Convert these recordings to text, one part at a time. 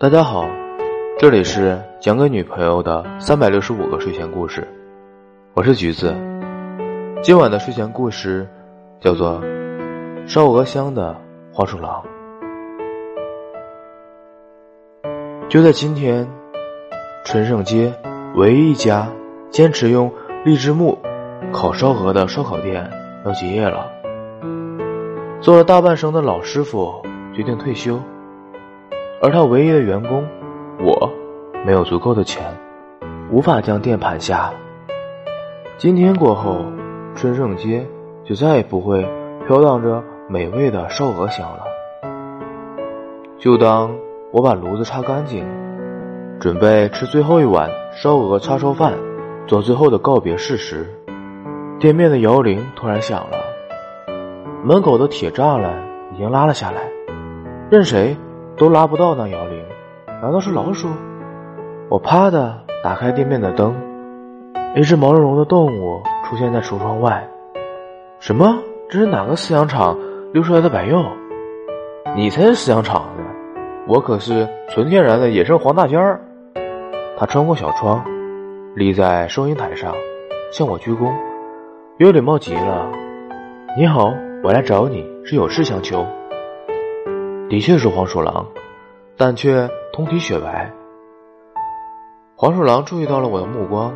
大家好，这里是讲给女朋友的三百六十五个睡前故事，我是橘子。今晚的睡前故事叫做《烧鹅香的黄鼠狼》。就在今天，春盛街唯一一家坚持用荔枝木烤烧鹅的烧烤店要结业了。做了大半生的老师傅决定退休。而他唯一的员工，我，没有足够的钱，无法将店盘下。今天过后，春盛街就再也不会飘荡着美味的烧鹅香了。就当我把炉子擦干净，准备吃最后一碗烧鹅叉烧饭，做最后的告别式时，店面的摇铃突然响了，门口的铁栅栏已经拉了下来，任谁。都拉不到那摇铃，难道是老鼠？我啪的打开店面的灯，一只毛茸茸的动物出现在橱窗外。什么？这是哪个饲养场溜出来的白鼬？你才是饲养场的，我可是纯天然的野生黄大仙儿。他穿过小窗，立在收银台上，向我鞠躬，有礼貌极了。你好，我来找你是有事相求。的确是黄鼠狼，但却通体雪白。黄鼠狼注意到了我的目光，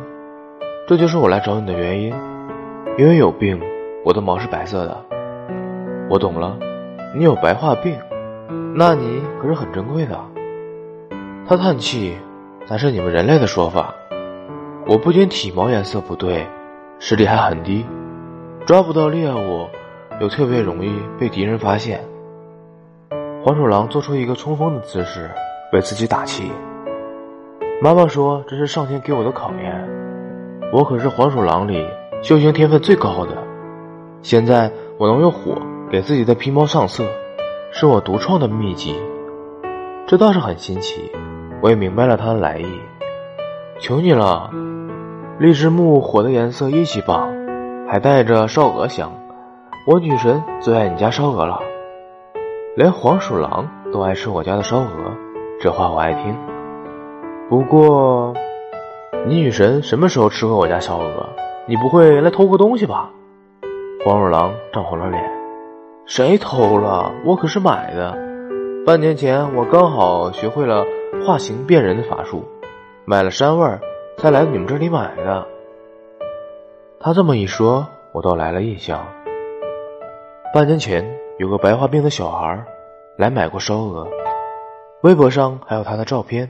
这就是我来找你的原因。因为有病，我的毛是白色的。我懂了，你有白化病，那你可是很珍贵的。他叹气，那是你们人类的说法。我不仅体毛颜色不对，视力还很低，抓不到猎物，又特别容易被敌人发现。黄鼠狼做出一个冲锋的姿势，为自己打气。妈妈说这是上天给我的考验，我可是黄鼠狼里修行天分最高的。现在我能用火给自己的皮毛上色，是我独创的秘籍。这倒是很新奇，我也明白了它的来意。求你了，荔枝木火的颜色一级棒，还带着烧鹅香，我女神最爱你家烧鹅了。连黄鼠狼都爱吃我家的烧鹅，这话我爱听。不过，你女神什么时候吃过我家烧鹅？你不会来偷过东西吧？黄鼠狼涨红了脸。谁偷了？我可是买的。半年前我刚好学会了化形变人的法术，买了膻味儿，才来你们这里买的。他这么一说，我倒来了印象。半年前。有个白化病的小孩来买过烧鹅，微博上还有他的照片。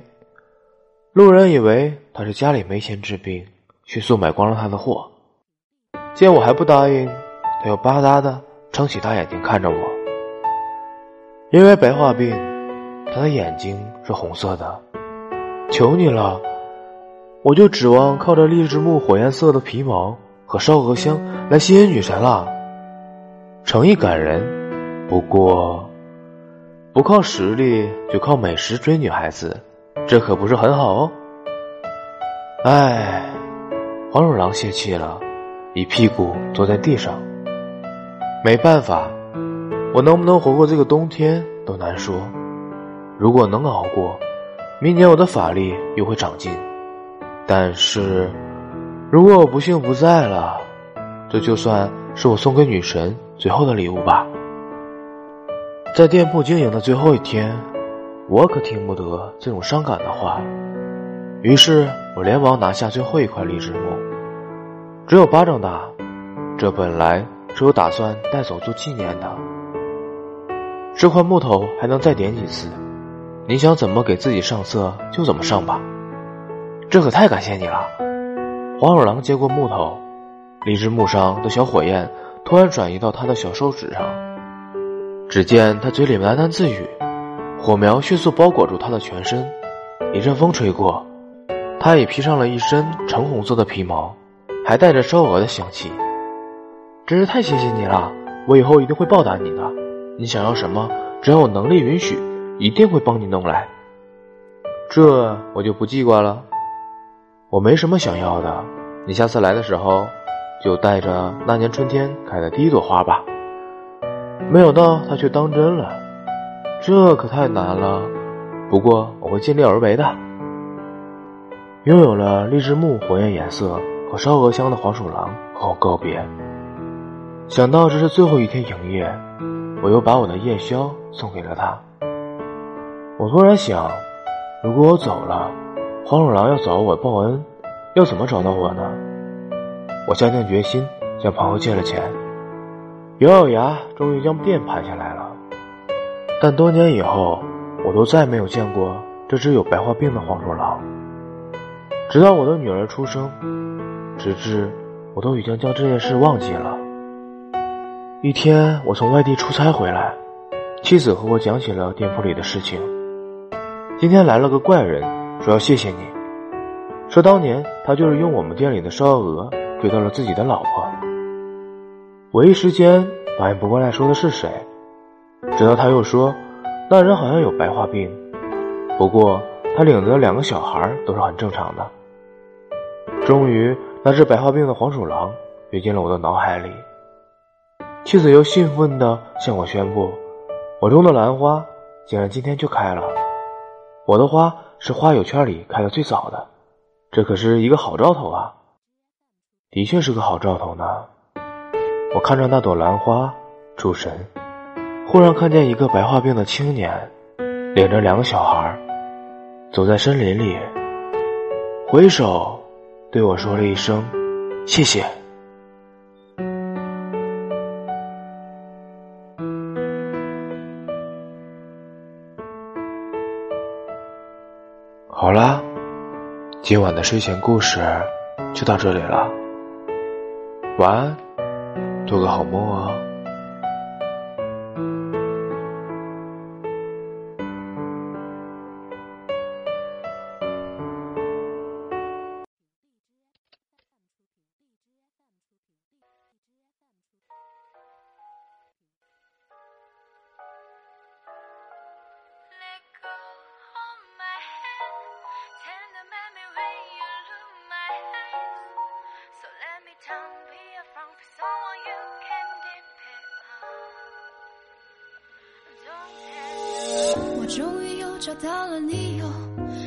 路人以为他是家里没钱治病，迅速买光了他的货。见我还不答应，他又吧嗒的撑起大眼睛看着我。因为白化病，他的眼睛是红色的。求你了，我就指望靠着荔枝木火焰色的皮毛和烧鹅香来吸引女神了。诚意感人。不过，不靠实力就靠美食追女孩子，这可不是很好哦。唉，黄鼠狼泄气了，一屁股坐在地上。没办法，我能不能活过这个冬天都难说。如果能熬过，明年我的法力又会长进。但是，如果我不幸不在了，这就算是我送给女神最后的礼物吧。在店铺经营的最后一天，我可听不得这种伤感的话。于是我连忙拿下最后一块荔枝木，只有巴掌大。这本来是我打算带走做纪念的。这块木头还能再点几次，你想怎么给自己上色就怎么上吧。这可太感谢你了。黄鼠狼接过木头，荔枝木上的小火焰突然转移到他的小手指上。只见他嘴里喃喃自语，火苗迅速包裹住他的全身。一阵风吹过，他已披上了一身橙红色的皮毛，还带着烧鹅的香气。真是太谢谢你了，我以后一定会报答你的。你想要什么，只要我能力允许，一定会帮你弄来。这我就不记挂了。我没什么想要的，你下次来的时候，就带着那年春天开的第一朵花吧。没想到他却当真了，这可太难了。不过我会尽力而为的。拥有了荔枝木火焰颜色和烧鹅香的黄鼠狼和我告别。想到这是最后一天营业，我又把我的夜宵送给了他。我突然想，如果我走了，黄鼠狼要找我报恩，要怎么找到我呢？我下定决心向朋友借了钱，咬咬牙，终于将店盘下来了。但多年以后，我都再没有见过这只有白化病的黄鼠狼。直到我的女儿出生，直至我都已经将这件事忘记了。一天，我从外地出差回来，妻子和我讲起了店铺里的事情。今天来了个怪人，说要谢谢你，说当年他就是用我们店里的烧鹅追到了自己的老婆。我一时间反应不过来，说的是谁。直到他又说，那人好像有白化病，不过他领着两个小孩都是很正常的。终于，那只白化病的黄鼠狼跃进了我的脑海里。妻子又兴奋地向我宣布，我种的兰花竟然今天就开了。我的花是花友圈里开的最早的，这可是一个好兆头啊！的确是个好兆头呢。我看着那朵兰花出神。忽然看见一个白化病的青年，领着两个小孩，走在森林里，回首对我说了一声“谢谢”。好啦，今晚的睡前故事就到这里了，晚安，做个好梦啊。我终于又找到了你哟，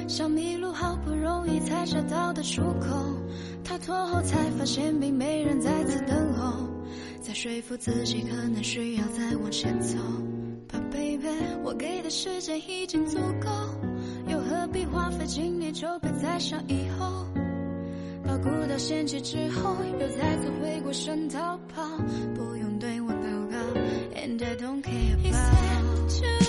像迷路好不容易才找到的出口。逃脱后才发现并没人在此等候，再说服自己可能需要再往前走。But baby，我给的时间已经足够，又何必花费精力就别再想以后？把孤岛掀起之后，又再次回过身逃跑，不用对我祷告，And I don't care about。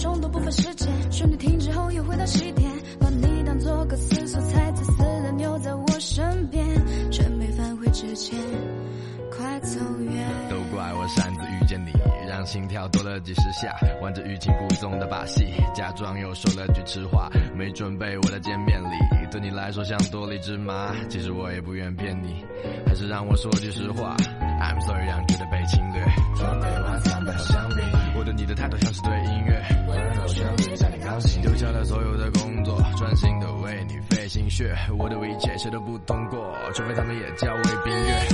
冲动不分时间，旋律停止后又回到起点，把你当作歌词素材，自私的留在我身边，却没返回之前，快走远。都怪我擅自遇见你，让心跳多了几十下，玩着欲擒故纵的把戏，假装又说了句痴话，没准备我的见面礼，对你来说像多了一只麻，其实我也不愿骗你，还是让我说句实话，I'm sorry 让觉得被侵略。准备晚餐的香槟。我对你的态度像是对所有的工作，专心的为你费心血。我的一切谁都不通过，除非他们也叫为冰月。